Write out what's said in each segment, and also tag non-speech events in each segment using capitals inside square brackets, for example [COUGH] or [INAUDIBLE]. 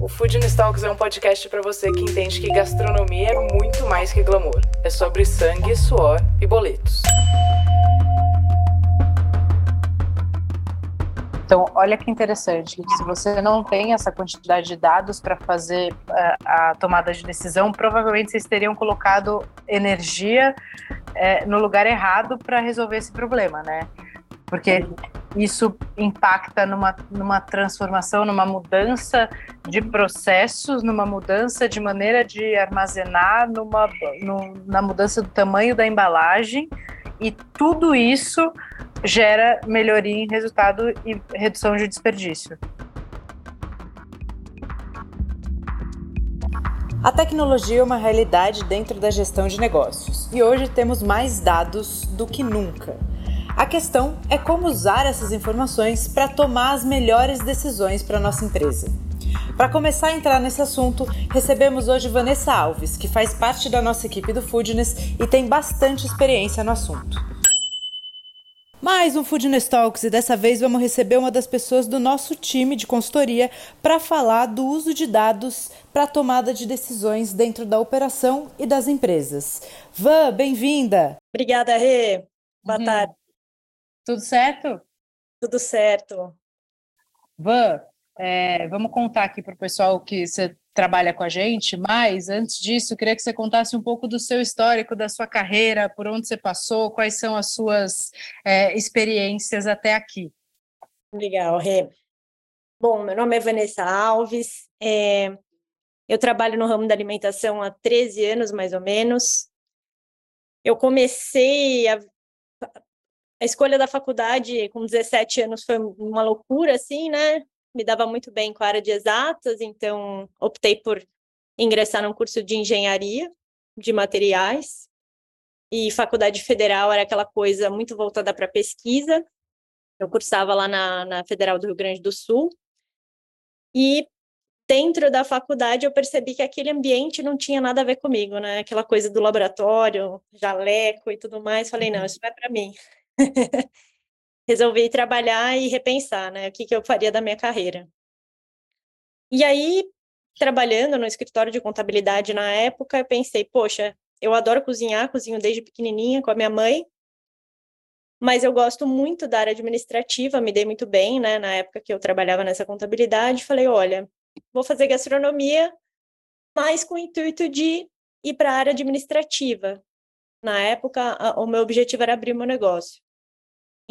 O Food Talks é um podcast para você que entende que gastronomia é muito mais que glamour. É sobre sangue, suor e boletos. Então, olha que interessante, se você não tem essa quantidade de dados para fazer a, eh, a, tomada de decisão, provavelmente vocês teriam colocado energia é, no lugar errado para resolver esse problema, né? Porque isso impacta numa, numa transformação, numa mudança de processos, numa mudança de maneira de armazenar, numa, no, na mudança do tamanho da embalagem, e tudo isso gera melhoria em resultado e redução de desperdício. A tecnologia é uma realidade dentro da gestão de negócios e hoje temos mais dados do que nunca. A questão é como usar essas informações para tomar as melhores decisões para nossa empresa. Para começar a entrar nesse assunto, recebemos hoje Vanessa Alves, que faz parte da nossa equipe do Foodness e tem bastante experiência no assunto. Mais um Foodness Talks e dessa vez vamos receber uma das pessoas do nosso time de consultoria para falar do uso de dados para tomada de decisões dentro da operação e das empresas. Van, bem-vinda! Obrigada, Rê. Boa uhum. tarde. Tudo certo? Tudo certo. Van, é, vamos contar aqui para o pessoal que você trabalha com a gente, mas antes disso, queria que você contasse um pouco do seu histórico, da sua carreira, por onde você passou, quais são as suas é, experiências até aqui. Legal, Rê. Bom, meu nome é Vanessa Alves, é, eu trabalho no ramo da alimentação há 13 anos, mais ou menos. Eu comecei a a escolha da faculdade com 17 anos foi uma loucura, assim, né? Me dava muito bem com a área de exatas, então optei por ingressar num curso de engenharia de materiais. E faculdade federal era aquela coisa muito voltada para pesquisa. Eu cursava lá na, na Federal do Rio Grande do Sul. E dentro da faculdade eu percebi que aquele ambiente não tinha nada a ver comigo, né? Aquela coisa do laboratório, jaleco e tudo mais. Falei, não, uhum. isso não é para mim. [LAUGHS] resolvi trabalhar e repensar, né, o que, que eu faria da minha carreira. E aí, trabalhando no escritório de contabilidade na época, eu pensei, poxa, eu adoro cozinhar, cozinho desde pequenininha com a minha mãe, mas eu gosto muito da área administrativa, me dei muito bem, né, na época que eu trabalhava nessa contabilidade, falei, olha, vou fazer gastronomia, mas com o intuito de ir para a área administrativa. Na época, o meu objetivo era abrir meu negócio.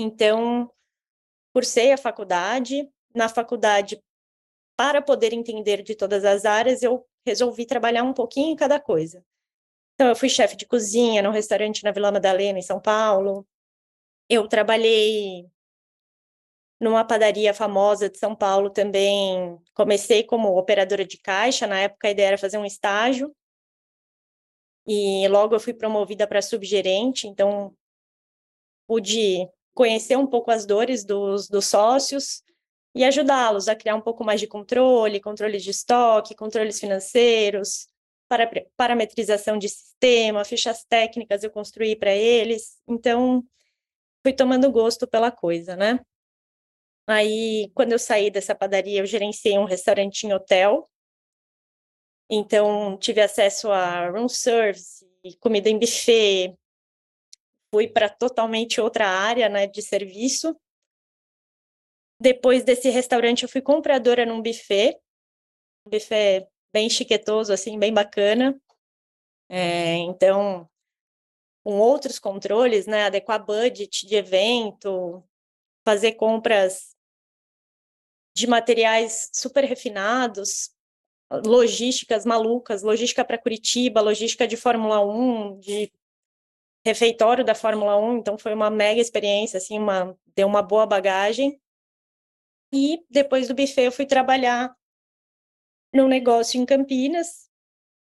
Então, cursei a faculdade. Na faculdade, para poder entender de todas as áreas, eu resolvi trabalhar um pouquinho em cada coisa. Então, eu fui chefe de cozinha no restaurante na Vila Madalena, em São Paulo. Eu trabalhei numa padaria famosa de São Paulo também. Comecei como operadora de caixa, na época a ideia era fazer um estágio. E logo eu fui promovida para subgerente, então pude conhecer um pouco as dores dos, dos sócios e ajudá-los a criar um pouco mais de controle, controle de estoque, controles financeiros, para, parametrização de sistema, fichas técnicas eu construí para eles. Então, fui tomando gosto pela coisa, né? Aí, quando eu saí dessa padaria, eu gerenciei um restaurante em hotel. Então, tive acesso a room service, comida em buffet, fui para totalmente outra área né, de serviço. Depois desse restaurante, eu fui compradora num buffet, um buffet bem chiquetoso, assim, bem bacana. É, então, com outros controles, né, adequar budget de evento, fazer compras de materiais super refinados, logísticas malucas, logística para Curitiba, logística de Fórmula 1, de refeitório da Fórmula 1, então foi uma mega experiência, assim, uma, deu uma boa bagagem. E depois do buffet eu fui trabalhar num negócio em Campinas,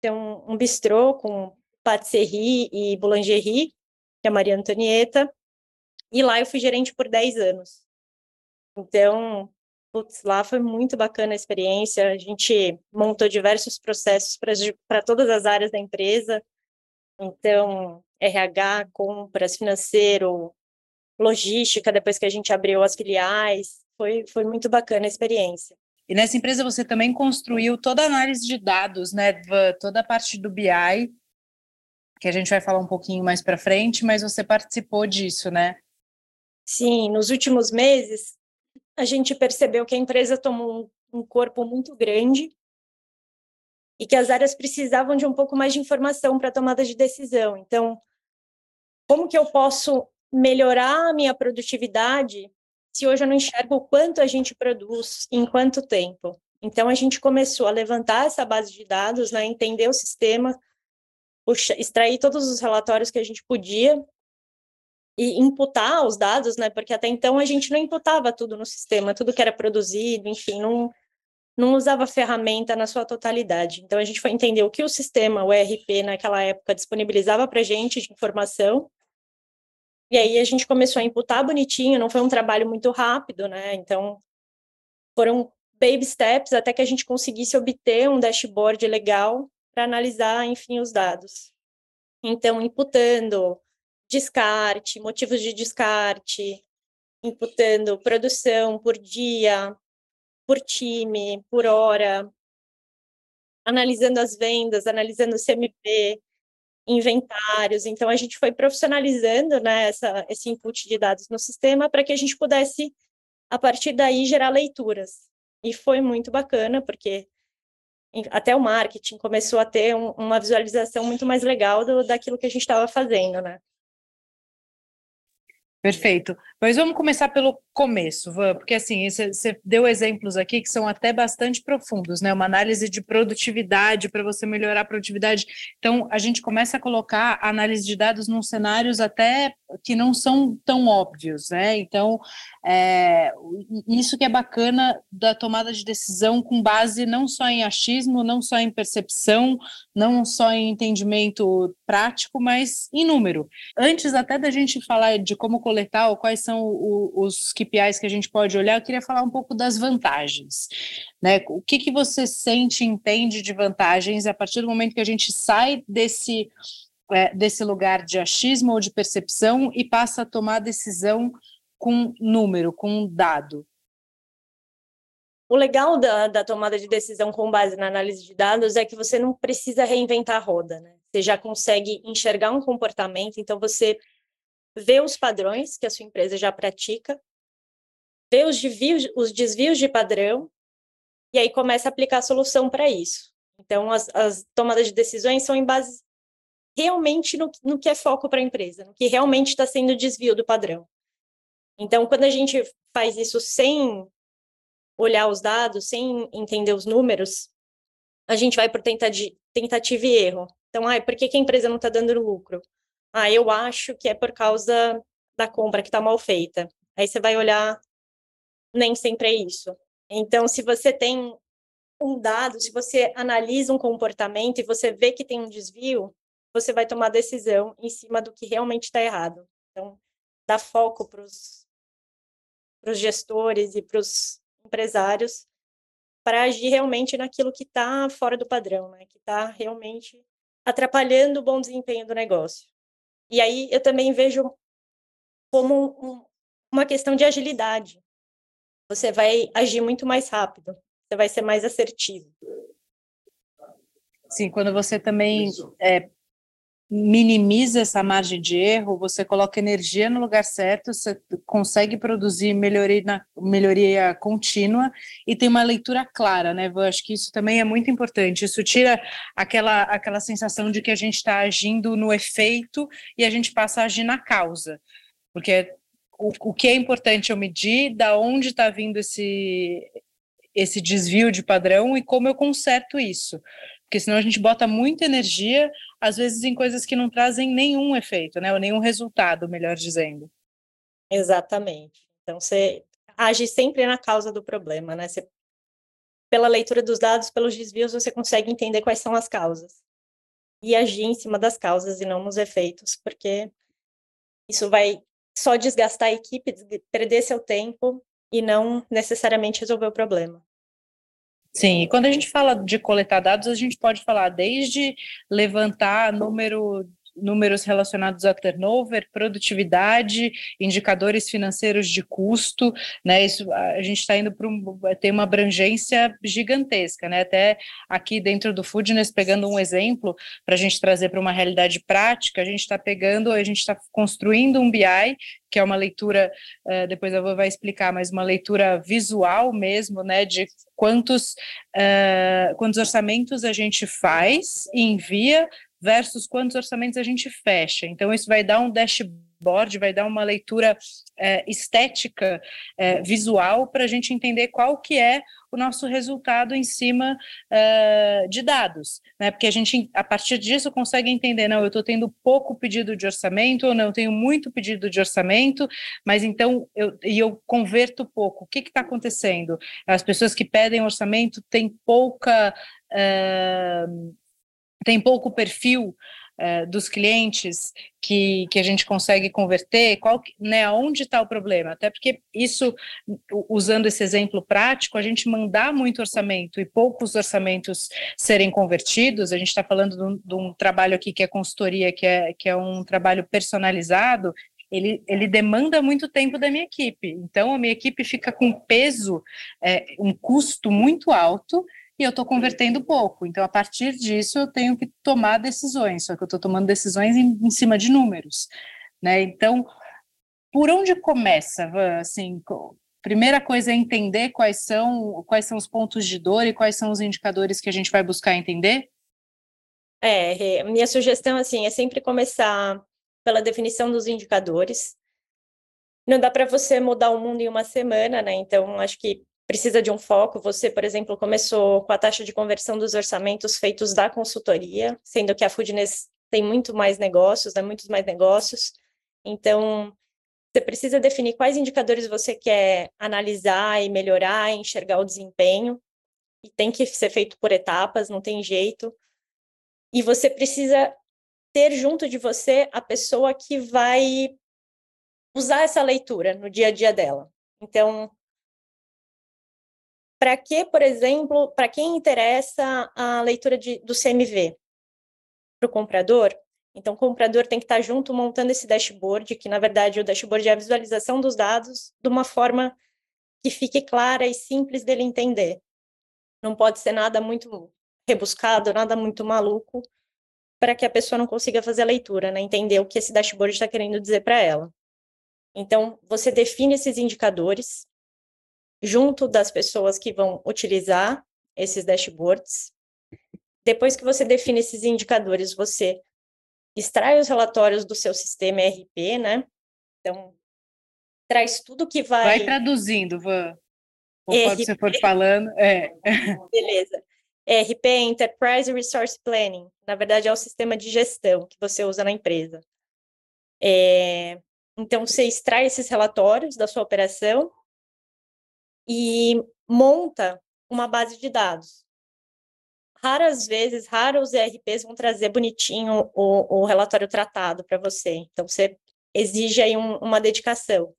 tem um, um bistrô com patisserie e boulangerie, que é a Maria Antonieta, e lá eu fui gerente por 10 anos. Então, putz, lá foi muito bacana a experiência, a gente montou diversos processos para todas as áreas da empresa, então, RH, compras, financeiro, logística, depois que a gente abriu as filiais, foi, foi muito bacana a experiência. E nessa empresa você também construiu toda a análise de dados, né, toda a parte do BI, que a gente vai falar um pouquinho mais para frente, mas você participou disso, né? Sim, nos últimos meses a gente percebeu que a empresa tomou um, um corpo muito grande e que as áreas precisavam de um pouco mais de informação para tomada de decisão. Então, como que eu posso melhorar a minha produtividade se hoje eu não enxergo o quanto a gente produz em quanto tempo? Então, a gente começou a levantar essa base de dados, né, entender o sistema, puxa, extrair todos os relatórios que a gente podia e imputar os dados, né, porque até então a gente não imputava tudo no sistema, tudo que era produzido, enfim, não, não usava a ferramenta na sua totalidade. Então, a gente foi entender o que o sistema, o ERP, naquela época, disponibilizava para a gente de informação. E aí a gente começou a imputar bonitinho, não foi um trabalho muito rápido, né? Então, foram baby steps até que a gente conseguisse obter um dashboard legal para analisar, enfim, os dados. Então, imputando descarte, motivos de descarte, imputando produção por dia, por time, por hora, analisando as vendas, analisando o CMP, inventários. Então, a gente foi profissionalizando né, essa, esse input de dados no sistema para que a gente pudesse, a partir daí, gerar leituras. E foi muito bacana, porque até o marketing começou a ter um, uma visualização muito mais legal do, daquilo que a gente estava fazendo, né? Perfeito. Mas vamos começar pelo começo, Van, porque assim, você deu exemplos aqui que são até bastante profundos, né? Uma análise de produtividade para você melhorar a produtividade. Então, a gente começa a colocar análise de dados num cenários até que não são tão óbvios, né? Então, é, isso que é bacana da tomada de decisão com base não só em achismo, não só em percepção, não só em entendimento prático, mas em número. Antes até da gente falar de como coletar ou quais são o, os KPIs que a gente pode olhar, eu queria falar um pouco das vantagens. Né? O que, que você sente, entende de vantagens a partir do momento que a gente sai desse, é, desse lugar de achismo ou de percepção e passa a tomar decisão com número, com dado? O legal da, da, tomada de decisão com base na análise de dados é que você não precisa reinventar a roda, né? Você já consegue enxergar um comportamento, então você vê os padrões que a sua empresa já pratica, vê os desvios, os desvios de padrão, e aí começa a aplicar a solução para isso. Então, as, as, tomadas de decisões são em base realmente no, no que é foco para a empresa, no que realmente está sendo desvio do padrão. Então, quando a gente faz isso sem olhar os dados, sem entender os números, a gente vai por tentativa e erro. Então, ah, por que, que a empresa não está dando lucro? Ah, eu acho que é por causa da compra que está mal feita. Aí você vai olhar, nem sempre é isso. Então, se você tem um dado, se você analisa um comportamento e você vê que tem um desvio, você vai tomar decisão em cima do que realmente está errado. Então, dá foco para os gestores e para os empresários para agir realmente naquilo que está fora do padrão, né? que está realmente atrapalhando o bom desempenho do negócio. E aí eu também vejo como um, uma questão de agilidade. Você vai agir muito mais rápido, você vai ser mais assertivo. Sim, quando você também é, minimiza essa margem de erro, você coloca energia no lugar certo, você consegue produzir melhoria, na, melhoria contínua e tem uma leitura clara, né? Eu acho que isso também é muito importante. Isso tira aquela, aquela sensação de que a gente está agindo no efeito e a gente passa a agir na causa. Porque o, o que é importante eu medir, da onde está vindo esse, esse desvio de padrão e como eu conserto isso. Porque senão a gente bota muita energia, às vezes em coisas que não trazem nenhum efeito, né? Ou nenhum resultado, melhor dizendo. Exatamente. Então você age sempre na causa do problema, né? Você, pela leitura dos dados, pelos desvios, você consegue entender quais são as causas. E agir em cima das causas e não nos efeitos, porque Isso vai só desgastar a equipe, perder seu tempo e não necessariamente resolver o problema. Sim, e quando a gente fala de coletar dados, a gente pode falar desde levantar número números relacionados a turnover, produtividade, indicadores financeiros de custo, né? Isso a gente está indo para um, tem uma abrangência gigantesca, né? Até aqui dentro do Foodness, pegando um exemplo para a gente trazer para uma realidade prática, a gente está pegando, a gente está construindo um BI que é uma leitura, uh, depois a Vou vai explicar, mas uma leitura visual mesmo, né, de quantos, uh, quantos orçamentos a gente faz e envia versus quantos orçamentos a gente fecha. Então, isso vai dar um dashboard, vai dar uma leitura é, estética, é, visual, para a gente entender qual que é o nosso resultado em cima uh, de dados, né? Porque a gente, a partir disso, consegue entender, não, eu estou tendo pouco pedido de orçamento, ou não, eu tenho muito pedido de orçamento, mas então eu, e eu converto pouco. O que está acontecendo? As pessoas que pedem orçamento têm pouca. Uh, tem pouco perfil uh, dos clientes que, que a gente consegue converter, qual, né, onde está o problema? Até porque isso, usando esse exemplo prático, a gente mandar muito orçamento e poucos orçamentos serem convertidos, a gente está falando de um, de um, trabalho aqui que é consultoria, que é, que é um trabalho personalizado, ele, ele demanda muito tempo da minha equipe. Então, a minha equipe fica com peso, é, um custo muito alto, e eu estou convertendo pouco. Então, a partir disso, eu tenho que tomar decisões, só que eu estou tomando decisões em, em, cima de números. Né? Então, por onde começa, Van? Assim, primeira coisa é entender quais são, quais são os pontos de dor e quais são os indicadores que a gente vai buscar entender? É, minha sugestão assim é sempre começar pela definição dos indicadores. Não dá para você mudar o mundo em uma semana, né? Então, acho que precisa de um foco. Você, por exemplo, começou com a taxa de conversão dos orçamentos feitos da consultoria, sendo que a Foodness tem muito mais negócios, né, muitos mais negócios. Então, você precisa definir quais indicadores você quer analisar e melhorar, enxergar o desempenho. E tem que ser feito por etapas, não tem jeito. E você precisa ter junto de você a pessoa que vai usar essa leitura no dia a dia dela. Então, para que, por exemplo, para quem interessa a leitura de, do CMV? Para o comprador? Então, o comprador tem que estar junto montando esse dashboard, que na verdade o dashboard é a visualização dos dados de uma forma que fique clara e simples dele entender. Não pode ser nada muito rebuscado, nada muito maluco, para que a pessoa não consiga fazer a leitura, né? entender o que esse dashboard está querendo dizer para ela. Então, você define esses indicadores, junto das pessoas que vão utilizar esses dashboards. Depois que você define esses indicadores, você extrai os relatórios do seu sistema ERP, né? Então, traz tudo que vai. Vai traduzindo, Van. Conforme você for falando. É. [LAUGHS] Beleza. ERP Enterprise Resource Planning. Na verdade, é o sistema de gestão que você usa na empresa. É... Então, você extrai esses relatórios da sua operação e monta uma base de dados. Raras vezes, raros ERPs vão trazer bonitinho o, o relatório tratado para você. Então, você exige aí um, uma dedicação.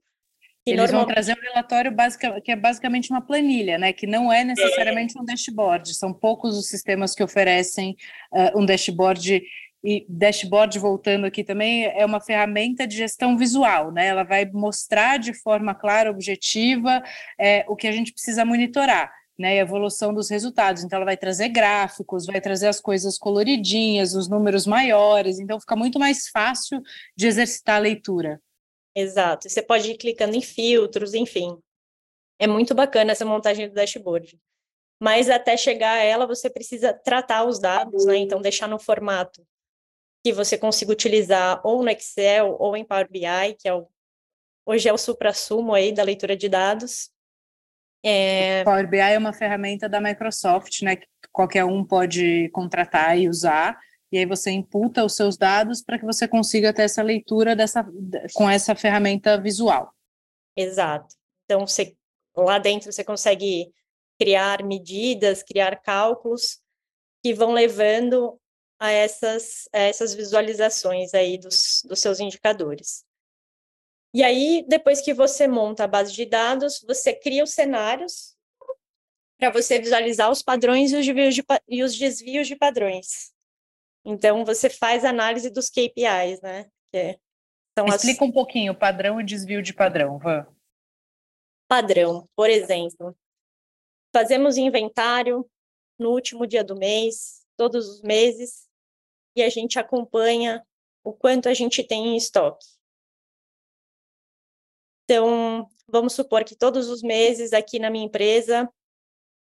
Eles normal... vão trazer um relatório que é basicamente uma planilha, né? Que não é necessariamente um dashboard. São poucos os sistemas que oferecem uh, um dashboard e dashboard, voltando aqui também, é uma ferramenta de gestão visual, né? Ela vai mostrar de forma clara, objetiva, é, o que a gente precisa monitorar. Né, a evolução dos resultados. Então, ela vai trazer gráficos, vai trazer as coisas coloridinhas, os números maiores, então fica muito mais fácil de exercitar a leitura. Exato. Você pode ir clicando em filtros, enfim. É muito bacana essa montagem do dashboard. Mas até chegar a ela, você precisa tratar os dados, né? Então, deixar no formato que você consiga utilizar ou no Excel ou em Power BI, que é o, hoje é o supra-sumo aí da leitura de dados. É... Power BI é uma ferramenta da Microsoft, né, que qualquer um pode contratar e usar, e aí você imputa os seus dados para que você consiga ter essa leitura dessa, com essa ferramenta visual. Exato. Então, você, lá dentro você consegue criar medidas, criar cálculos que vão levando a essas, a essas visualizações aí dos, dos seus indicadores. E aí, depois que você monta a base de dados, você cria os cenários para você visualizar os padrões e os, desvios de, e os desvios de padrões. Então, você faz análise dos KPIs, né? É, Explica as... um pouquinho o padrão e desvio de padrão, Van. Padrão, por exemplo, fazemos inventário no último dia do mês, todos os meses, e a gente acompanha o quanto a gente tem em estoque. Então, vamos supor que todos os meses aqui na minha empresa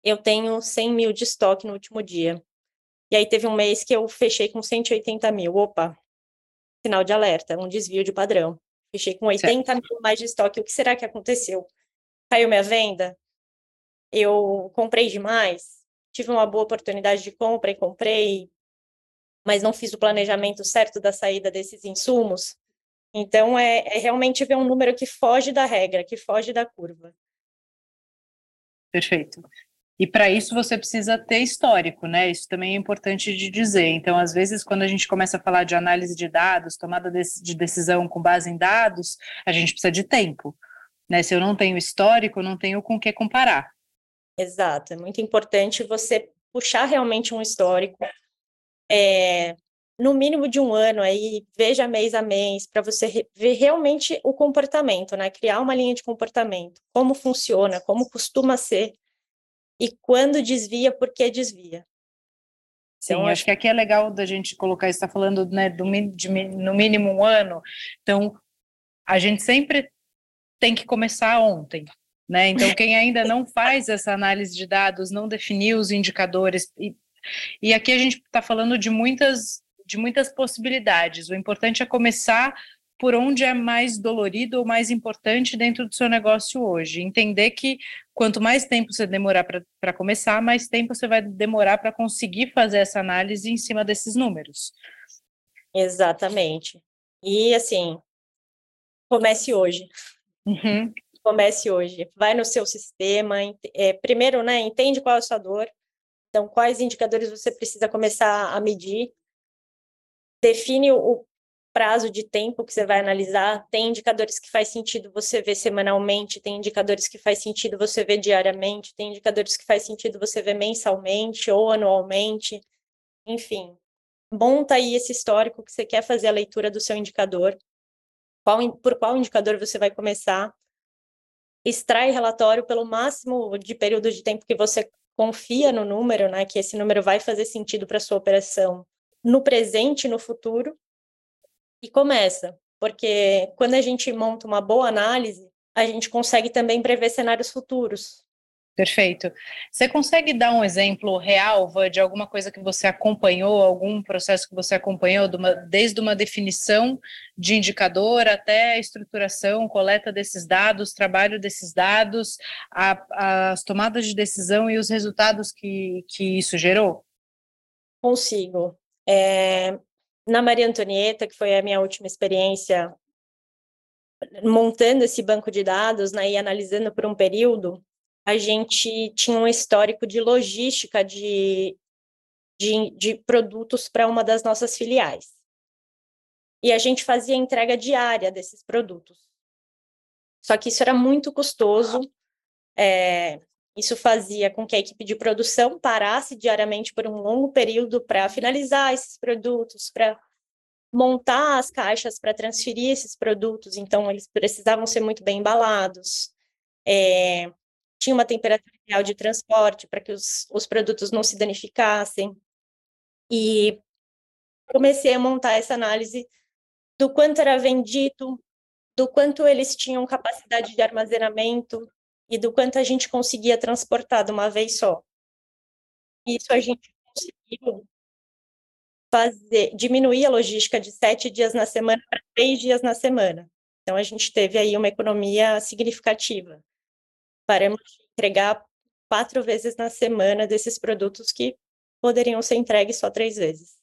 eu tenho 100 mil de estoque no último dia. E aí teve um mês que eu fechei com 180 mil. Opa, sinal de alerta, um desvio de padrão. Fechei com 80 certo. mil mais de estoque. O que será que aconteceu? Caiu minha venda? Eu comprei demais? Tive uma boa oportunidade de compra e comprei, mas não fiz o planejamento certo da saída desses insumos? Então, é, é realmente ver um número que foge da regra, que foge da curva. Perfeito. E para isso você precisa ter histórico, né? Isso também é importante de dizer. Então, às vezes, quando a gente começa a falar de análise de dados, tomada de decisão com base em dados, a gente precisa de tempo. Né? Se eu não tenho histórico, eu não tenho com o que comparar. Exato, é muito importante você puxar realmente um histórico, é, no mínimo de um ano aí, veja mês a mês, para você ver realmente o comportamento, né? Criar uma linha de comportamento, como funciona, como costuma ser e quando desvia, por que desvia. Sim, então, acho que aqui é legal da gente colocar, está falando né, do, de, no mínimo um ano, então a gente sempre tem que começar ontem, né? Então, quem ainda não faz essa análise de dados, não definiu os indicadores, e, e aqui a gente está falando de muitas, de muitas possibilidades. O importante é começar por onde é mais dolorido ou mais importante dentro do seu negócio hoje. Entender que quanto mais tempo você demorar para começar, mais tempo você vai demorar para conseguir fazer essa análise em cima desses números. Exatamente. E assim, comece hoje. Uhum. Comece hoje. Vai no seu sistema. É, primeiro, né, entende qual é a sua dor. Então, quais indicadores você precisa começar a medir. Define o, prazo de tempo que você vai analisar, tem indicadores que faz sentido você ver semanalmente, tem indicadores que faz sentido você ver diariamente, tem indicadores que faz sentido você ver mensalmente ou anualmente, enfim. Monta aí esse histórico que você quer fazer a leitura do seu indicador, qual, por qual indicador você vai começar, extrai relatório pelo máximo de período de tempo que você confia no número, né, que esse número vai fazer sentido para sua operação no presente e no futuro, e começa, porque quando a gente monta uma boa análise, a gente consegue também prever cenários futuros. Perfeito. Você consegue dar um exemplo real, Vã, de alguma coisa que você acompanhou, algum processo que você acompanhou, de uma, desde uma definição de indicador até a estruturação, coleta desses dados, trabalho desses dados, a, as tomadas de decisão e os resultados que, que isso gerou? Consigo. É, na Maria Antonieta, que foi a minha última experiência montando esse banco de dados né, e analisando por um período, a gente tinha um histórico de logística de, de, de produtos para uma das nossas filiais. E a gente fazia entrega diária desses produtos. Só que isso era muito custoso, é, isso fazia com que a equipe de produção parasse diariamente por um longo período para finalizar esses produtos, para montar as caixas para transferir esses produtos. Então, eles precisavam ser muito bem embalados. É, tinha uma temperatura ideal de transporte para que os, os produtos não se danificassem. E comecei a montar essa análise do quanto era vendido, do quanto eles tinham capacidade de armazenamento, e do quanto a gente conseguia transportar de uma vez só. Isso a gente conseguiu fazer, diminuir a logística de sete dias na semana para três dias na semana. Então, a gente teve aí uma economia significativa. Paramos de entregar quatro vezes na semana desses produtos que poderiam ser entregues só três vezes.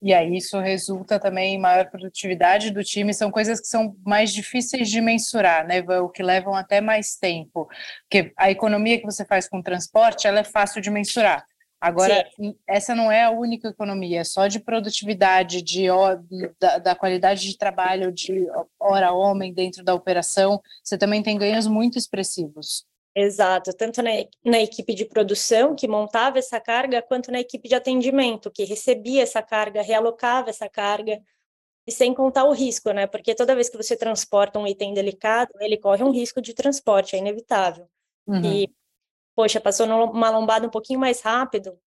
E aí isso resulta também em maior produtividade do time, são coisas que são mais difíceis de mensurar, né, o que levam até mais tempo, porque a economia que você faz com transporte, ela é fácil de mensurar, Agora, Sim. essa não é a única economia, é só de produtividade, de, da, da, qualidade de trabalho, de hora homem dentro da operação, você também tem ganhos muito expressivos. Exato, tanto na, na equipe de produção, que montava essa carga, quanto na equipe de atendimento, que recebia essa carga, realocava essa carga, e sem contar o risco, né? Porque toda vez que você transporta um item delicado, ele corre um risco de transporte, é inevitável. Uhum. E poxa, passou numa lombada um pouquinho mais rápido,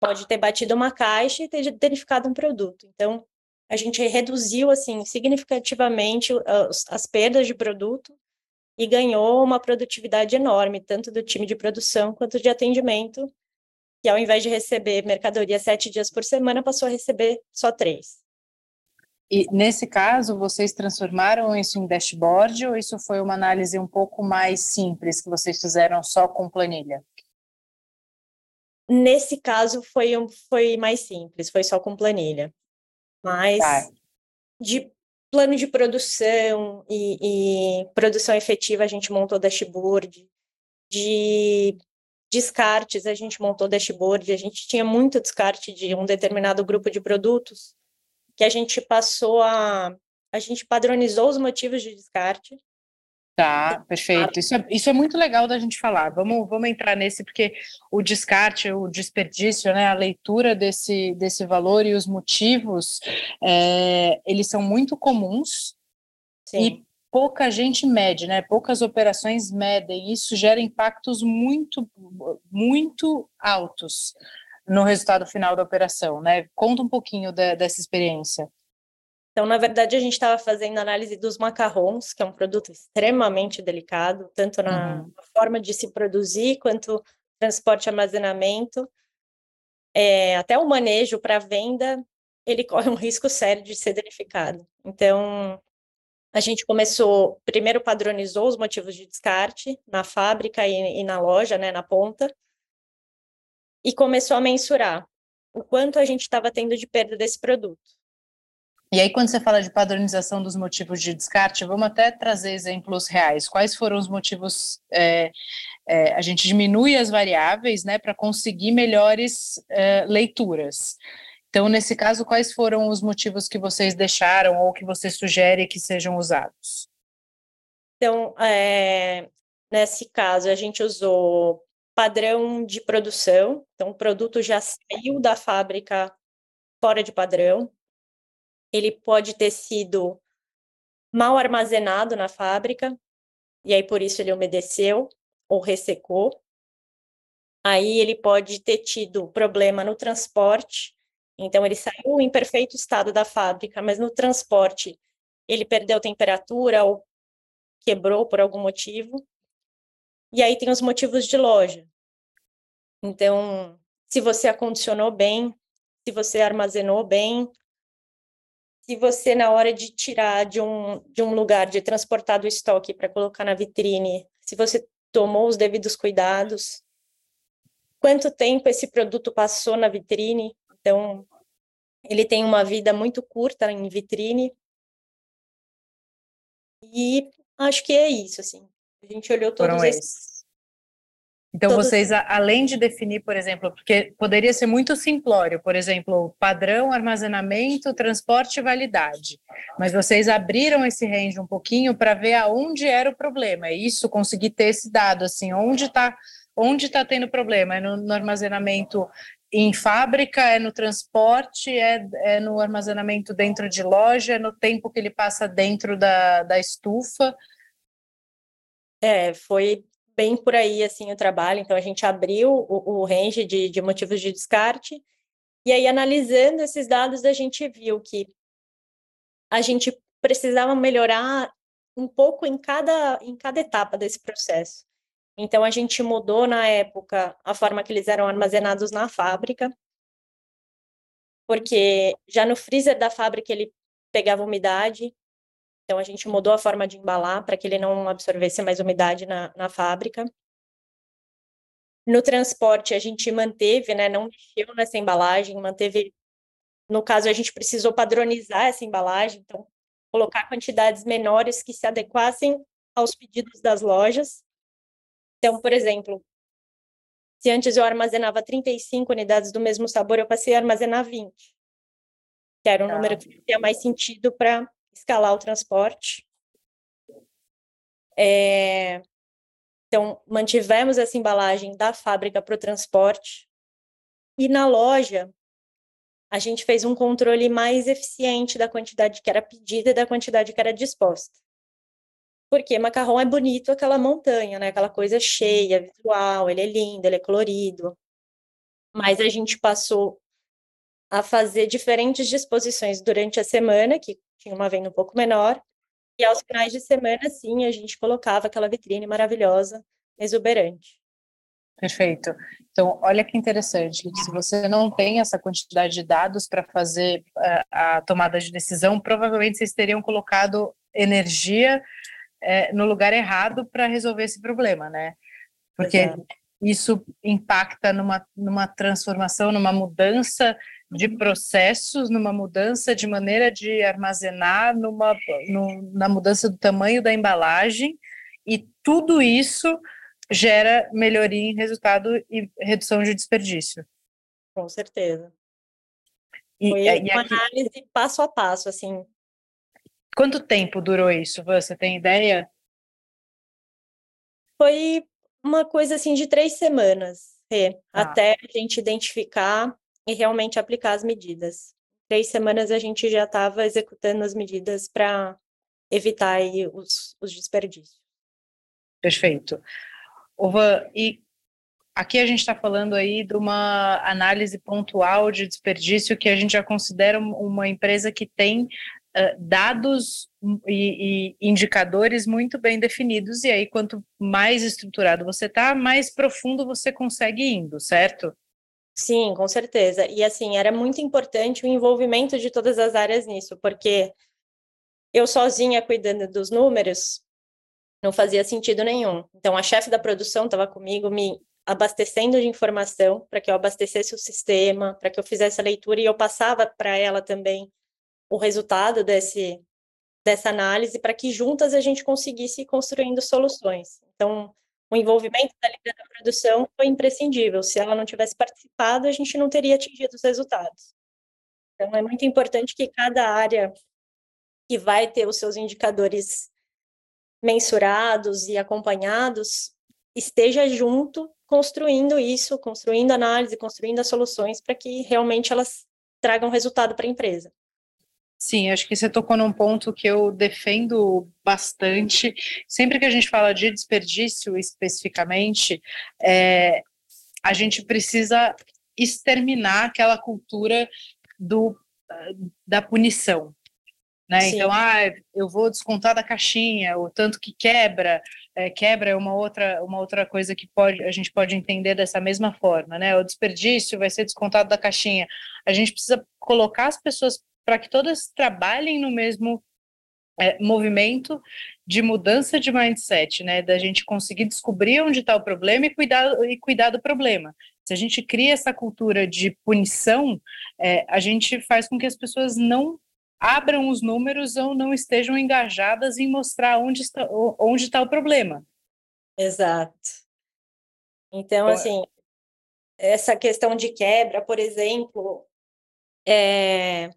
pode ter batido uma caixa e ter danificado um produto. Então, a gente reduziu, assim, significativamente as, as perdas de produto e ganhou uma produtividade enorme, tanto do time de produção quanto de atendimento, que ao invés de receber mercadoria sete dias por semana, passou a receber só três. E nesse caso, vocês transformaram isso em dashboard ou isso foi uma análise um pouco mais simples que vocês fizeram só com planilha? Nesse caso foi, um, foi mais simples, foi só com planilha. Mas tá. de plano de produção e, e, produção efetiva a gente montou dashboard. De descartes a gente montou dashboard. A gente tinha muito descarte de um determinado grupo de produtos que a gente passou a. A gente padronizou os motivos de descarte. Tá, perfeito. Isso é, isso é muito legal da gente falar. Vamos, vamos entrar nesse, porque o descarte, o desperdício, né, a leitura desse, desse valor e os motivos, é, eles são muito comuns Sim. e pouca gente mede, né? Poucas operações medem. Isso gera impactos muito, muito altos no resultado final da operação, né? Conta um pouquinho de, dessa experiência. Então, na verdade, a gente estava fazendo análise dos macarrons, que é um produto extremamente delicado, tanto na uhum. forma de se produzir, quanto transporte e armazenamento, é, até o manejo para venda, ele [LAUGHS] corre um risco sério de ser danificado. Então, a gente começou, primeiro padronizou os motivos de descarte na fábrica e, e na loja, né, na ponta, e começou a mensurar o quanto a gente estava tendo de perda desse produto. E aí, quando você fala de padronização dos motivos de descarte, vamos até trazer exemplos reais. Quais foram os motivos? É, é, a gente diminui as variáveis né, para conseguir melhores é, leituras. Então, nesse caso, quais foram os motivos que vocês deixaram ou que você sugere que sejam usados? Então, é, nesse caso, a gente usou padrão de produção, então o produto já saiu da fábrica fora de padrão, ele pode ter sido mal armazenado na fábrica, e aí por isso ele umedeceu ou ressecou. Aí ele pode ter tido problema no transporte, então ele saiu em perfeito estado da fábrica, mas no transporte ele perdeu temperatura ou quebrou por algum motivo. E aí tem os motivos de loja. Então, se você acondicionou bem, se você armazenou bem, se você, na hora de tirar de um, de um lugar, de transportar do estoque para colocar na vitrine, se você tomou os devidos cuidados, quanto tempo esse produto passou na vitrine. Então, ele tem uma vida muito curta em vitrine. E acho que é isso, assim. A gente olhou todos Foram esses. Então, Todos... vocês, além de definir, por exemplo, porque poderia ser muito simplório, por exemplo, padrão, armazenamento, transporte e validade, mas vocês abriram esse range um pouquinho para ver aonde era o problema, é isso, conseguir ter esse dado, assim, onde está onde está tendo problema, é no, no, armazenamento em fábrica, é no transporte, é, é no armazenamento dentro de loja, é no tempo que ele passa dentro da, da estufa, é, foi bem por aí assim o trabalho. Então a gente abriu o, o range de, de motivos de descarte e aí analisando esses dados a gente viu que a gente precisava melhorar um pouco em cada em cada etapa desse processo. Então a gente mudou na época a forma que eles eram armazenados na fábrica, porque já no freezer da fábrica ele pegava umidade, então, a gente mudou a forma de embalar para que ele não absorvesse mais umidade na, na fábrica. No transporte, a gente manteve, né, não mexeu nessa embalagem, manteve. No caso, a gente precisou padronizar essa embalagem, então, colocar quantidades menores que se adequassem aos pedidos das lojas. Então, por exemplo, Se antes eu armazenava 35 unidades do mesmo sabor, eu passei a armazenar 20. Que era um tá. número que tinha mais sentido para escalar o transporte. É... Então, mantivemos essa embalagem da fábrica para o transporte. E na loja, a gente fez um controle mais eficiente da quantidade que era pedida e da quantidade que era disposta. Porque macarrão é bonito aquela montanha, né? Aquela coisa cheia, visual, ele é lindo, ele é colorido. Mas a gente passou a fazer diferentes disposições durante a semana, que tinha uma venda um pouco menor, e aos finais de semana, sim, a gente colocava aquela vitrine maravilhosa, exuberante. Perfeito. Então, olha que interessante, se você não tem essa quantidade de dados para fazer a, eh, a, tomada de decisão, provavelmente vocês teriam colocado energia é, no lugar errado para resolver esse problema, né? Porque Exato. isso impacta numa, numa transformação, numa mudança de processos, numa mudança de maneira de armazenar, numa, no, na mudança do tamanho da embalagem, e tudo isso gera melhoria em resultado e redução de desperdício. Com certeza. E, Foi e uma aqui... análise passo a passo, assim. Quanto tempo durou isso? Você tem ideia? Foi uma coisa assim de três semanas, ah. até a gente identificar e realmente aplicar as medidas. Três semanas a gente já estava executando as medidas para evitar aí os, os desperdícios. Perfeito. Ova, e aqui a gente está falando aí de uma análise pontual de desperdício que a gente já considera uma empresa que tem uh, dados e, e, indicadores muito bem definidos, e aí quanto mais estruturado você está, mais profundo você consegue indo, certo? Sim, com certeza. E assim, era muito importante o envolvimento de todas as áreas nisso, porque eu sozinha cuidando dos números, não fazia sentido nenhum. Então, a chefe da produção estava comigo, me abastecendo de informação para que eu abastecesse o sistema, para que eu fizesse a leitura e eu passava para ela também o resultado desse dessa análise para que juntas a gente conseguisse ir construindo soluções. Então, o envolvimento da líder da produção foi imprescindível. Se ela não tivesse participado, a gente não teria atingido os resultados. Então, é muito importante que cada área que vai ter os seus indicadores mensurados e acompanhados, esteja junto construindo isso, construindo análise, construindo as soluções para que realmente elas tragam resultado para a empresa. Sim, acho que você tocou num ponto que eu defendo bastante. Sempre que a gente fala de desperdício especificamente, é, a gente precisa exterminar aquela cultura do, da punição. Né? Então, ah, eu vou descontar da caixinha, o tanto que quebra, é, quebra é uma outra, uma outra coisa que pode, a gente pode entender dessa mesma forma, né? O desperdício vai ser descontado da caixinha. A gente precisa colocar as pessoas para que todas trabalhem no mesmo é, movimento de mudança de mindset, né? Da gente conseguir descobrir onde está o problema e cuidar, e cuidar do problema. Se a gente cria essa cultura de punição, é, a gente faz com que as pessoas não abram os números ou não estejam engajadas em mostrar onde está, onde está o problema. Exato. Então, assim, essa questão de quebra, por exemplo, é...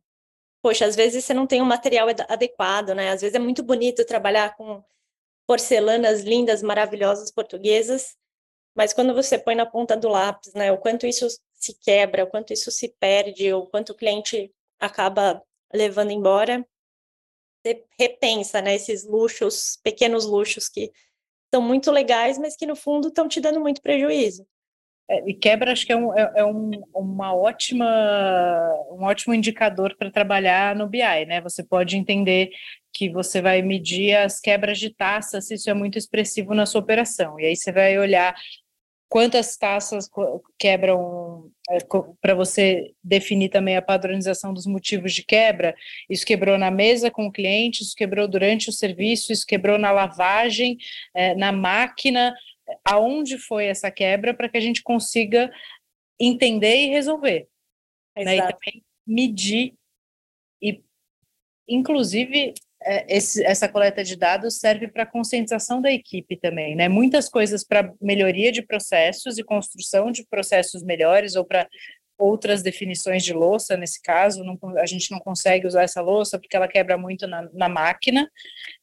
poxa, às vezes você não tem um material adequado, né? Às vezes é muito bonito trabalhar com porcelanas lindas, maravilhosas portuguesas, mas quando você põe na ponta do lápis, né, o quanto isso se quebra, o quanto isso se perde, o quanto o cliente acaba levando embora, você repensa, né, esses luxos, pequenos luxos que são muito legais, mas que no fundo estão te dando muito prejuízo. É, e quebra acho que é um, é, é um, uma ótima, um ótimo indicador para trabalhar no BI, né? Você pode entender que você vai medir as quebras de taxa, se isso é muito expressivo na sua operação. E aí você vai olhar quantas taças quebram é, para você definir também a padronização dos motivos de quebra. Isso quebrou na mesa com o cliente, isso quebrou durante o serviço, isso quebrou na lavagem, é, na máquina. Aonde foi essa quebra para que a gente consiga entender e resolver. Né? E também medir e, inclusive, é, esse, essa coleta de dados serve para conscientização da equipe também, né? Muitas coisas para melhoria de processos e construção de processos melhores ou para outras definições de louça, nesse caso, não, a gente não consegue usar essa louça porque ela quebra muito na, na máquina,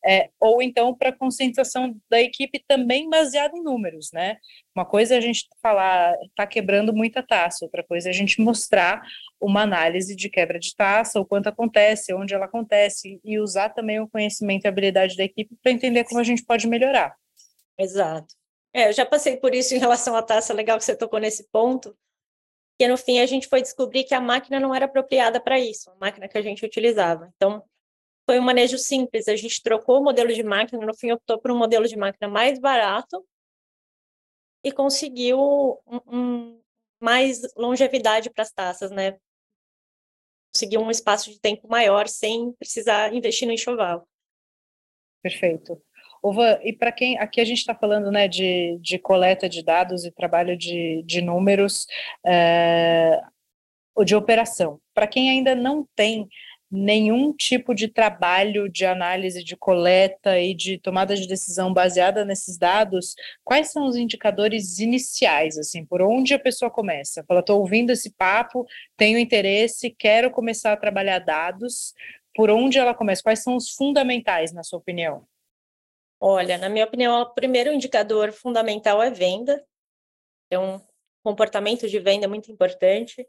é, ou então para conscientização da equipe também baseada em números, né? Uma coisa é a gente falar, está quebrando muita taça, outra coisa é a gente mostrar uma análise de quebra de taça, o quanto acontece, onde ela acontece, e usar também o conhecimento e habilidade da equipe para entender como a gente pode melhorar. Exato. É, eu já passei por isso em relação à taça, legal que você tocou nesse ponto, que no fim a gente foi descobrir que a máquina não era apropriada para isso, a máquina que a gente utilizava. Então, foi um manejo simples, a gente trocou o modelo de máquina, no fim optou por um modelo de máquina mais barato e conseguiu um, um, mais longevidade para as taças, né? Conseguiu um espaço de tempo maior sem precisar investir no enxoval. Perfeito. Ova, e para quem aqui a gente está falando né, de, de coleta de dados e trabalho de, de números é, de operação. Para quem ainda não tem nenhum tipo de trabalho de análise de coleta e de tomada de decisão baseada nesses dados, quais são os indicadores iniciais, assim, por onde a pessoa começa? Fala, estou ouvindo esse papo, tenho interesse, quero começar a trabalhar dados, por onde ela começa? Quais são os fundamentais, na sua opinião? Olha, na minha opinião, o primeiro indicador fundamental é venda. Então, comportamento de venda é muito importante.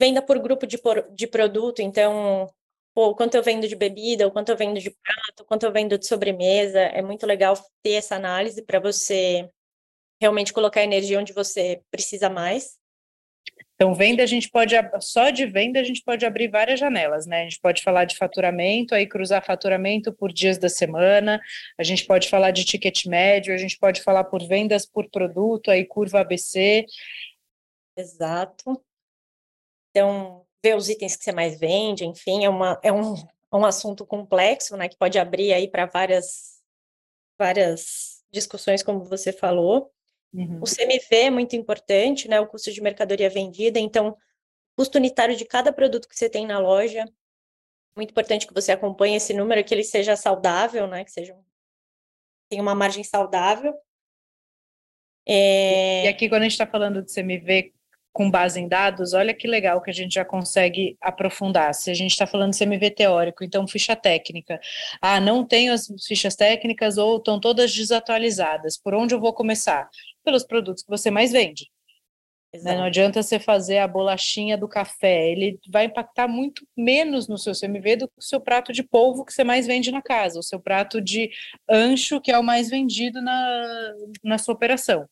Venda por grupo de, por, de produto, então, pô, quanto eu vendo de bebida, o quanto eu vendo de prato, quanto eu vendo de sobremesa. É muito legal ter essa análise para você realmente colocar energia onde você precisa mais. Então, venda, a gente pode, só de venda, a gente pode abrir várias janelas, né? A gente pode falar de faturamento, aí cruzar faturamento por dias da semana, a gente pode falar de ticket médio, a gente pode falar por vendas por produto, aí curva ABC. Exato. Então, ver os itens que você mais vende, enfim, é, uma, é um, um assunto complexo, né? Que pode abrir aí para várias, várias discussões, como você falou. Uhum. O CMV é muito importante, né? O custo de mercadoria vendida. Então, custo unitário de cada produto que você tem na loja. Muito importante que você acompanhe esse número, que ele seja saudável, né? Que seja tenha uma margem saudável. É... E aqui, quando a gente está falando de CMV com base em dados, olha que legal que a gente já consegue aprofundar. Se a gente está falando de CMV teórico, então ficha técnica. Ah, não tenho as fichas técnicas ou estão todas desatualizadas. Por onde eu vou começar? Pelos produtos que você mais vende. Né? Não adianta você fazer a bolachinha do café, ele vai impactar muito menos no seu CMV do que o seu prato de polvo que você mais vende na casa, o seu prato de ancho que é o mais vendido na, na sua operação.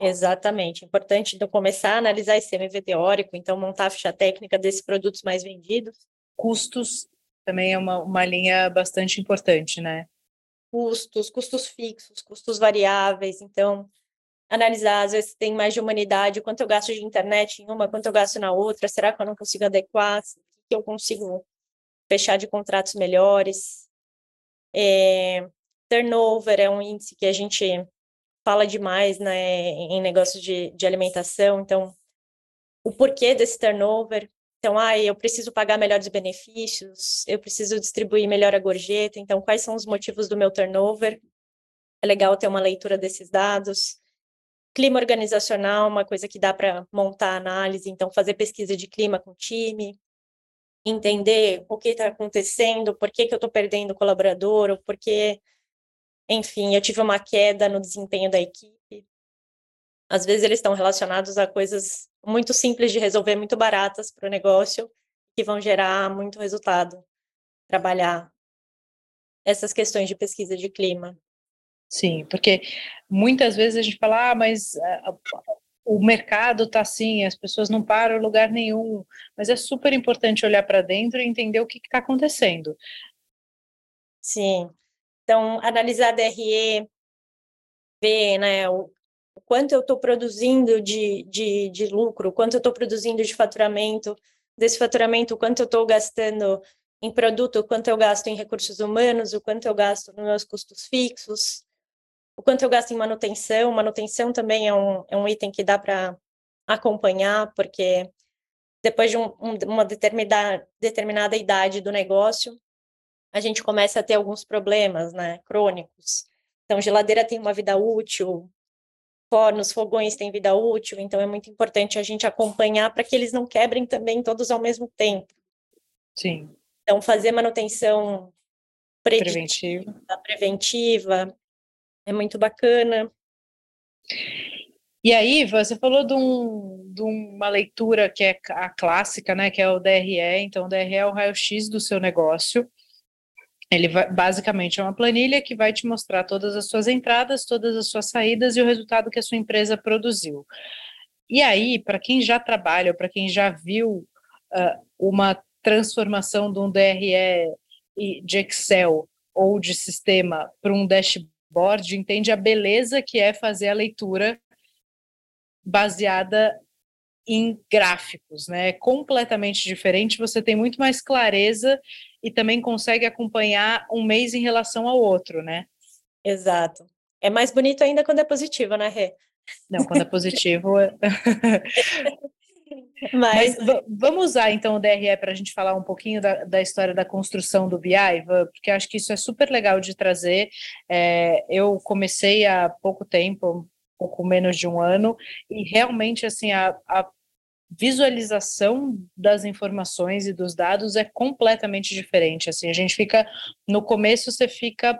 Exatamente, importante então, começar a analisar esse CMV teórico, então montar a ficha técnica desses produtos mais vendidos. Custos também é uma, uma linha bastante importante, né? Custos, custos fixos, custos variáveis, então analisar, às vezes tem mais de humanidade, quanto eu gasto de internet em uma, quanto eu gasto na outra, será que eu não consigo adequar, que eu consigo fechar de contratos melhores. É, turnover é um índice que a gente fala demais né, em negócios de, de alimentação, então, o porquê desse turnover, então, ah, eu preciso pagar melhores benefícios, eu preciso distribuir melhor a gorjeta, então, quais são os motivos do meu turnover? É legal ter uma leitura desses dados. Clima organizacional, uma coisa que dá para montar análise, então fazer pesquisa de clima com o time, entender o que está acontecendo, por que, que eu estou perdendo colaborador, ou porque, enfim, eu tive uma queda no desempenho da equipe. Às vezes eles estão relacionados a coisas muito simples de resolver, muito baratas para o negócio, que vão gerar muito resultado. Trabalhar essas questões de pesquisa de clima. Sim, porque muitas vezes a gente fala, ah, mas uh, o mercado está assim, as pessoas não param em lugar nenhum, mas é super importante olhar para dentro e entender o que está acontecendo. Sim, então analisar DRE, ver né, o, o quanto eu estou produzindo de, de, de lucro, o quanto eu estou produzindo de faturamento, desse faturamento, o quanto eu estou gastando em produto, o quanto eu gasto em recursos humanos, o quanto eu gasto nos meus custos fixos, o quanto eu gasto em manutenção. Manutenção também é um, é um item que dá para acompanhar, porque depois de um, um, uma determinada, determinada idade do negócio, a gente começa a ter alguns problemas, né, crônicos. Então, geladeira tem uma vida útil, fornos, fogões têm vida útil, então é muito importante a gente acompanhar para que eles não quebrem também todos ao mesmo tempo. Sim. Então, fazer manutenção preventiva, preventiva é muito bacana. E aí, você falou de, um, de, uma leitura que é a clássica, né, que é o DRE. Então, o DRE é o raio-x do seu negócio. Ele vai, basicamente é uma planilha que vai te mostrar todas as suas entradas, todas as suas saídas e o resultado que a sua empresa produziu. E aí, para quem já trabalha, para quem já viu uh, uma transformação de um DRE de Excel ou de sistema para um dashboard, entende a beleza que é fazer a leitura baseada em gráficos, né? É completamente diferente, você tem muito mais clareza e também consegue acompanhar um mês em relação ao outro, né? Exato. É mais bonito ainda quando é positivo, né, Rê? Não, quando é positivo. [LAUGHS] Mas, Mas vamos usar então o DRE para a gente falar um pouquinho da, da, história da construção do BI, porque acho que isso é super legal de trazer. É, eu comecei há pouco tempo, pouco menos de um ano, e realmente assim a, a visualização das informações e dos dados é completamente diferente. Assim, a gente fica no começo você fica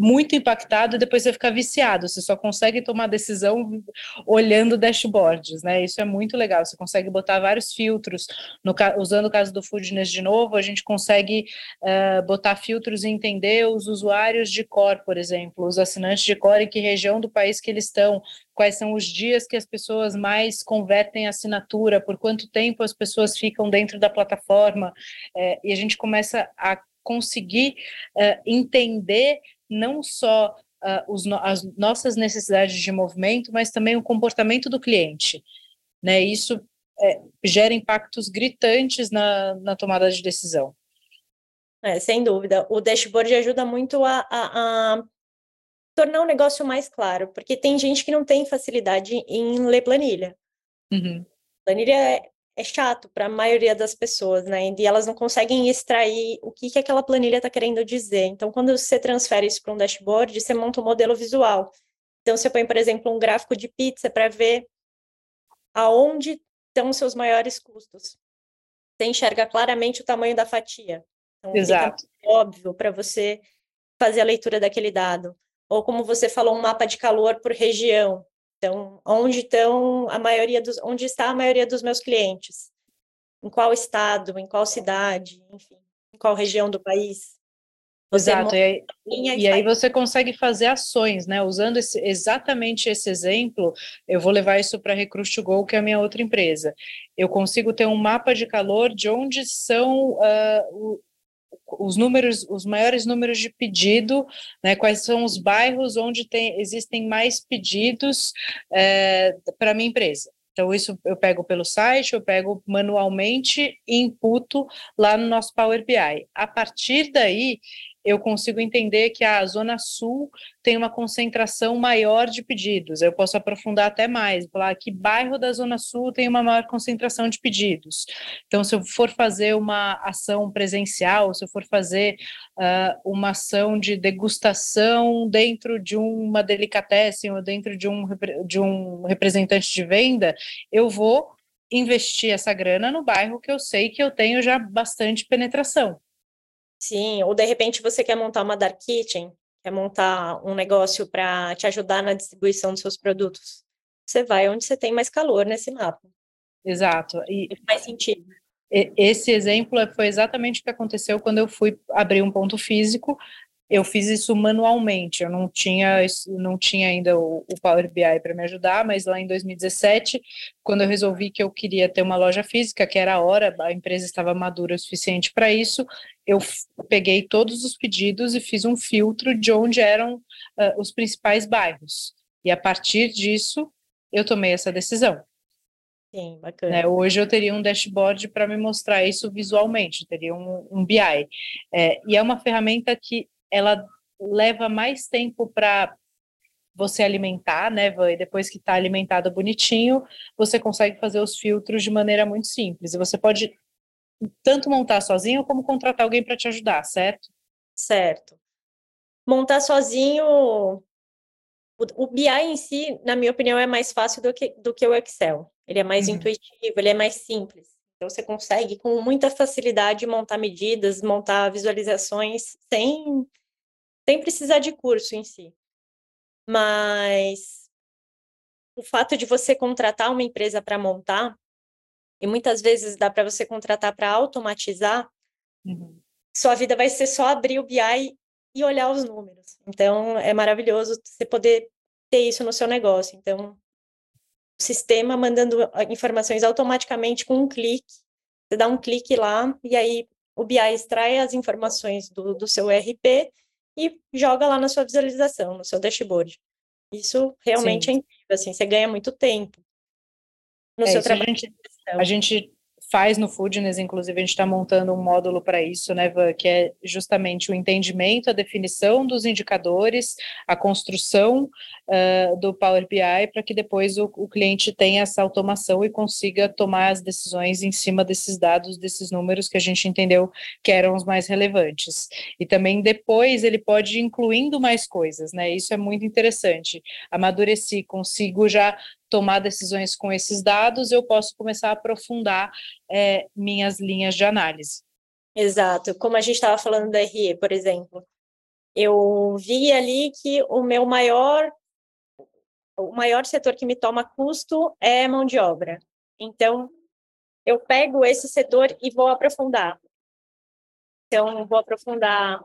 muito impactado e depois você fica viciado. Você só consegue tomar decisão olhando dashboards, né? Isso é muito legal. Você consegue botar vários filtros. No, usando o caso do Foodness de novo, a gente consegue uh, botar filtros e entender os usuários de core, por exemplo, os assinantes de core, em que região do país que eles estão, quais são os dias que as pessoas mais convertem assinatura, por quanto tempo as pessoas ficam dentro da plataforma, é, e a gente começa a conseguir uh, entender não só uh, os, as nossas necessidades de movimento, mas também o comportamento do cliente. Né? Isso é, gera impactos gritantes na, na tomada de decisão. É, sem dúvida. O dashboard ajuda muito a, a, a, tornar o negócio mais claro, porque tem gente que não tem facilidade em ler planilha. Uhum. Planilha é, é chato para a maioria das pessoas, né? E elas não conseguem extrair o que, que aquela planilha está querendo dizer. Então, quando você transfere isso para um dashboard, você monta um modelo visual. Então, você põe, por exemplo, um gráfico de pizza para ver aonde estão os seus maiores custos. Você enxerga claramente o tamanho da fatia. Então, Exato. óbvio para você fazer a leitura daquele dado. Ou como você falou, um mapa de calor por região. Então, onde estão a maioria dos, onde está a maioria dos meus clientes? Em qual estado, em qual cidade, enfim, em qual região do país? Você Exato, e aí, e aí você consegue fazer ações, né? Usando esse, exatamente esse exemplo, eu vou levar isso para Recruit Go, que é a minha outra empresa. Eu consigo ter um mapa de calor de onde são uh, os números, os maiores números de pedido, né, quais são os bairros onde tem, existem mais pedidos é, para minha empresa. Então, isso eu pego pelo site, eu pego manualmente e imputo lá no nosso Power BI. A partir daí, eu consigo entender que a Zona Sul tem uma concentração maior de pedidos. Eu posso aprofundar até mais, falar que bairro da Zona Sul tem uma maior concentração de pedidos. Então, se eu for fazer uma ação presencial, se eu for fazer uh, uma ação de degustação dentro de uma delicatessen ou dentro de um, de um representante de venda, eu vou investir essa grana no bairro que eu sei que eu tenho já bastante penetração. Sim, ou de repente você quer montar uma dark kitchen, quer montar um negócio para te ajudar na distribuição dos seus produtos. Você vai onde você tem mais calor nesse mapa. Exato. E faz sentido. Esse exemplo foi exatamente o que aconteceu quando eu fui abrir um ponto físico eu fiz isso manualmente, eu não tinha, não tinha ainda o, o Power BI para me ajudar, mas lá em 2017, quando eu resolvi que eu queria ter uma loja física, que era a hora, a empresa estava madura o suficiente para isso, eu peguei todos os pedidos e fiz um filtro de onde eram uh, os principais bairros. E a partir disso, eu tomei essa decisão. Sim, bacana. Né, hoje eu teria um dashboard para me mostrar isso visualmente, teria um, um BI. É, e é uma ferramenta que ela leva mais tempo para você alimentar, né? E depois que está alimentado bonitinho, você consegue fazer os filtros de maneira muito simples. E você pode tanto montar sozinho como contratar alguém para te ajudar, certo? Certo. Montar sozinho, o, o BI em si, na minha opinião, é mais fácil do que, do que o Excel. Ele é mais uhum. intuitivo, ele é mais simples. Então, você consegue, com muita facilidade, montar medidas, montar visualizações sem, sem precisar de curso em si. Mas o fato de você contratar uma empresa para montar, e muitas vezes dá para você contratar para automatizar, uhum. sua vida vai ser só abrir o BI e olhar os números. Então, é maravilhoso você poder ter isso no seu negócio. Então, o sistema mandando ah, informações automaticamente com um clique. Você dá um clique lá e aí o BI extrai as informações do, do seu ERP e joga lá na sua visualização, no seu dashboard. Isso realmente Sim. é incrível, assim, você ganha muito tempo no é, seu trabalho. A gente, a gente faz no Foodness, inclusive a gente está montando um módulo para isso, né, Van, que é justamente o entendimento, a definição dos indicadores, a construção uh, do Power BI para que depois o, o, cliente tenha essa automação e consiga tomar as decisões em cima desses dados, desses números que a gente entendeu que eram os mais relevantes. E também depois ele pode ir incluindo mais coisas, né? Isso é muito interessante. Amadureci, consigo já tomar decisões com esses dados, eu posso começar a aprofundar é, minhas linhas de análise. Exato. Como a gente estava falando da RE, por exemplo, eu vi ali que o meu maior o maior setor que me toma custo é mão de obra. Então, eu pego esse setor e vou aprofundar. Então, vou aprofundar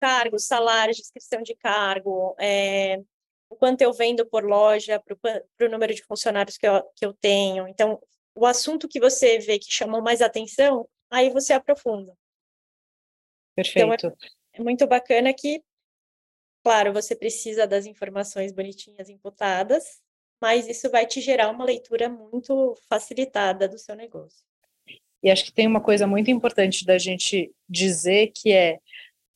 cargos, salários, descrição de cargo, é, o quanto eu vendo por loja, para o número de funcionários que eu, que eu tenho. Então, o assunto que você vê que chamou mais atenção, aí você aprofunda. Perfeito. Então, é, é muito bacana que, claro, você precisa das informações bonitinhas imputadas, mas isso vai te gerar uma leitura muito facilitada do seu negócio. E acho que tem uma coisa muito importante da gente dizer que é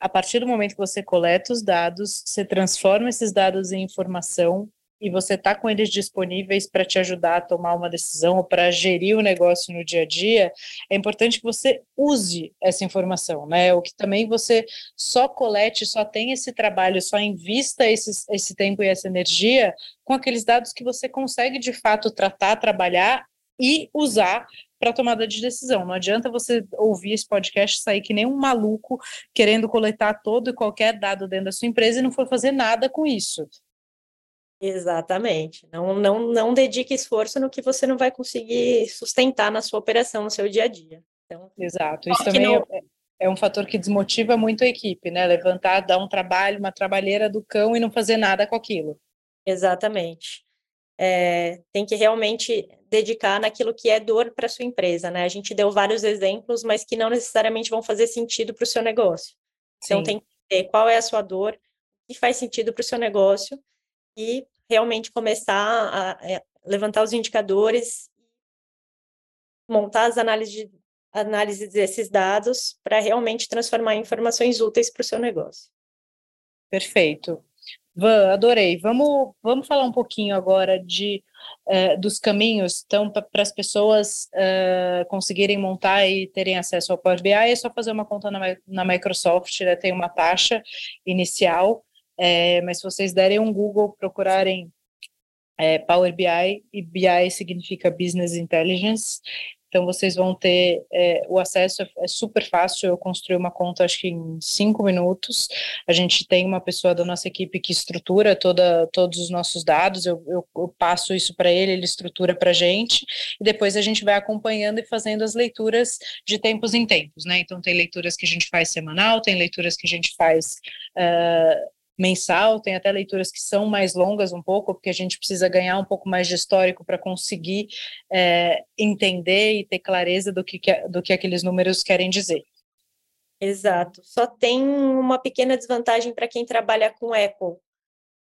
a partir do momento que você coleta os dados, você transforma esses dados em informação e você está com eles disponíveis para te ajudar a tomar uma decisão ou para gerir o negócio no dia a dia, é importante que você use essa informação, né? O que também você só colete, só tem esse trabalho, só invista esse tempo e essa energia com aqueles dados que você consegue de fato tratar, trabalhar e usar para tomada de decisão. Não adianta você ouvir esse podcast sair que nem um maluco querendo coletar todo e qualquer dado dentro da sua empresa e não for fazer nada com isso. Exatamente. Não, não, não dedique esforço no que você não vai conseguir sustentar na sua operação, no seu dia a dia. Então, Exato. Isso também não... é, é um fator que desmotiva muito a equipe, né? Levantar, dar um trabalho, uma trabalheira do cão e não fazer nada com aquilo. Exatamente. É, tem que realmente dedicar naquilo que é dor para sua empresa, né? A gente deu vários exemplos, mas que não necessariamente vão fazer sentido para o seu negócio. Então Sim. tem que ver qual é a sua dor, que faz sentido para o seu negócio e realmente começar a, a é, levantar os indicadores, montar as análises, análises desses dados para realmente transformar em informações úteis para o seu negócio. Perfeito. Van, adorei. Vamos, vamos falar um pouquinho agora de uh, dos caminhos. Então, para as pessoas uh, conseguirem montar e terem acesso ao Power BI, é só fazer uma conta na, na Microsoft, né? tem uma taxa inicial, é, mas se vocês derem um Google, procurarem é, Power BI, e BI significa Business Intelligence, então, vocês vão ter é, o acesso, é super fácil. Eu construí uma conta, acho que em cinco minutos. A gente tem uma pessoa da nossa equipe que estrutura toda, todos os nossos dados. Eu, eu, eu passo isso para ele, ele estrutura para a gente. E depois a gente vai acompanhando e fazendo as leituras de tempos em tempos, né? Então, tem leituras que a gente faz semanal, tem leituras que a gente faz. Uh, mensal, tem até leituras que são mais longas um pouco, porque a gente precisa ganhar um pouco mais de histórico para conseguir é, entender e ter clareza do que, do que aqueles números querem dizer. Exato. Só tem uma pequena desvantagem para quem trabalha com Apple.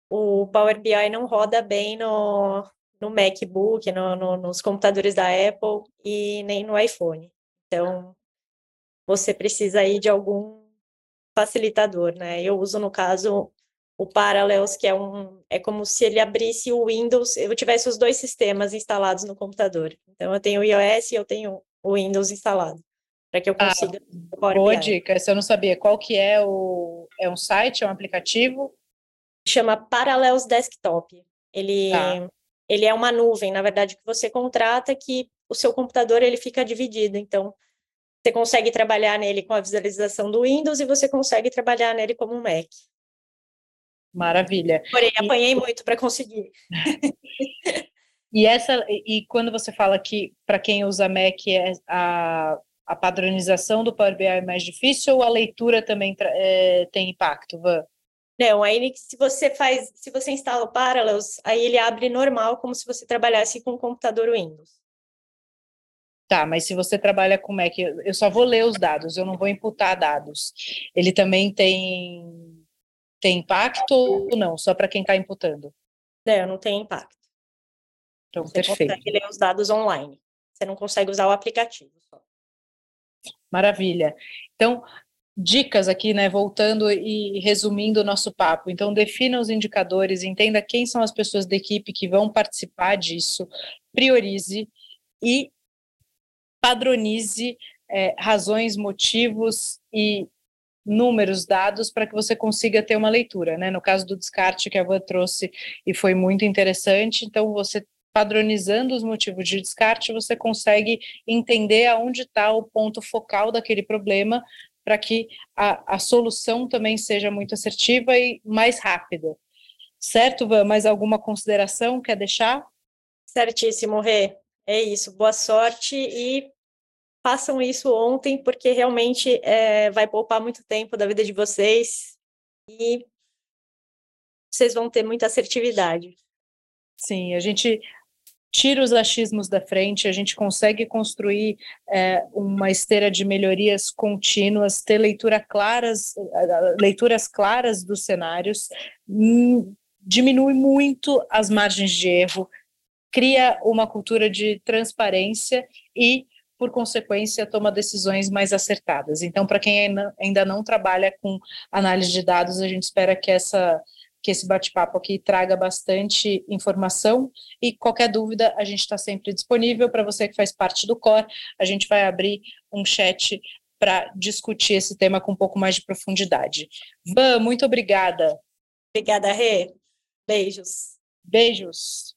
O Power BI não roda bem no, no MacBook, no, no, nos computadores da Apple e nem no iPhone. Então, você precisa aí de algum facilitador, né? Eu uso, no caso, o Parallels, que é um é como se ele abrisse o Windows, eu tivesse os dois sistemas instalados no computador. Então eu tenho o iOS e eu tenho o Windows instalado. para que eu ah, consiga. Ah, boa dica. Se eu não sabia qual que é o é um site, é um aplicativo? Chama Parallels Desktop. Ele tá. ele é uma nuvem, na verdade, que você contrata que o seu computador ele fica dividido. Então, você consegue trabalhar nele com a visualização do Windows e você consegue trabalhar nele como um Mac. Maravilha. Porém, apanhei muito para conseguir. [LAUGHS] e essa e quando você fala que para quem usa Mac é a a padronização do Power BI é mais difícil ou a leitura também é, tem impacto, Van? Não, aí se você faz, se você instala o Parallels, aí ele abre normal, como se você trabalhasse com o computador Windows. Tá, mas se você trabalha com Mac, eu só vou ler os dados, eu não vou imputar dados. Ele também tem, tem impacto ou não? Só para quem está imputando? Não, não tem impacto. Então, você perfeito. consegue ler os dados online. Você não consegue usar o aplicativo só. Maravilha. Então, dicas aqui, né, voltando e resumindo o nosso papo. Então, defina os indicadores, entenda quem são as pessoas da equipe que vão participar disso, priorize e padronize é, razões, motivos e números dados para que você consiga ter uma leitura, né? No caso do descarte que a Van trouxe e foi muito interessante, então você padronizando os motivos de descarte, você consegue entender aonde está o ponto focal daquele problema para que a, a solução também seja muito assertiva e mais rápida. Certo, Van? Mais alguma consideração quer deixar? Certíssimo, Rê. É isso. Boa sorte e façam isso ontem, porque realmente é, vai poupar muito tempo da vida de vocês e vocês vão ter muita assertividade. Sim, a gente tira os achismos da frente, a gente consegue construir é, uma esteira de melhorias contínuas, ter leitura claras, leituras claras dos cenários, hum, diminui muito as margens de erro, cria uma cultura de transparência e por consequência, toma decisões mais acertadas. Então, para quem ainda não trabalha com análise de dados, a gente espera que essa que esse bate-papo aqui traga bastante informação e qualquer dúvida a gente está sempre disponível para você que faz parte do COR. A gente vai abrir um chat para discutir esse tema com um pouco mais de profundidade. Van, muito obrigada. Obrigada, Rê. Beijos. Beijos.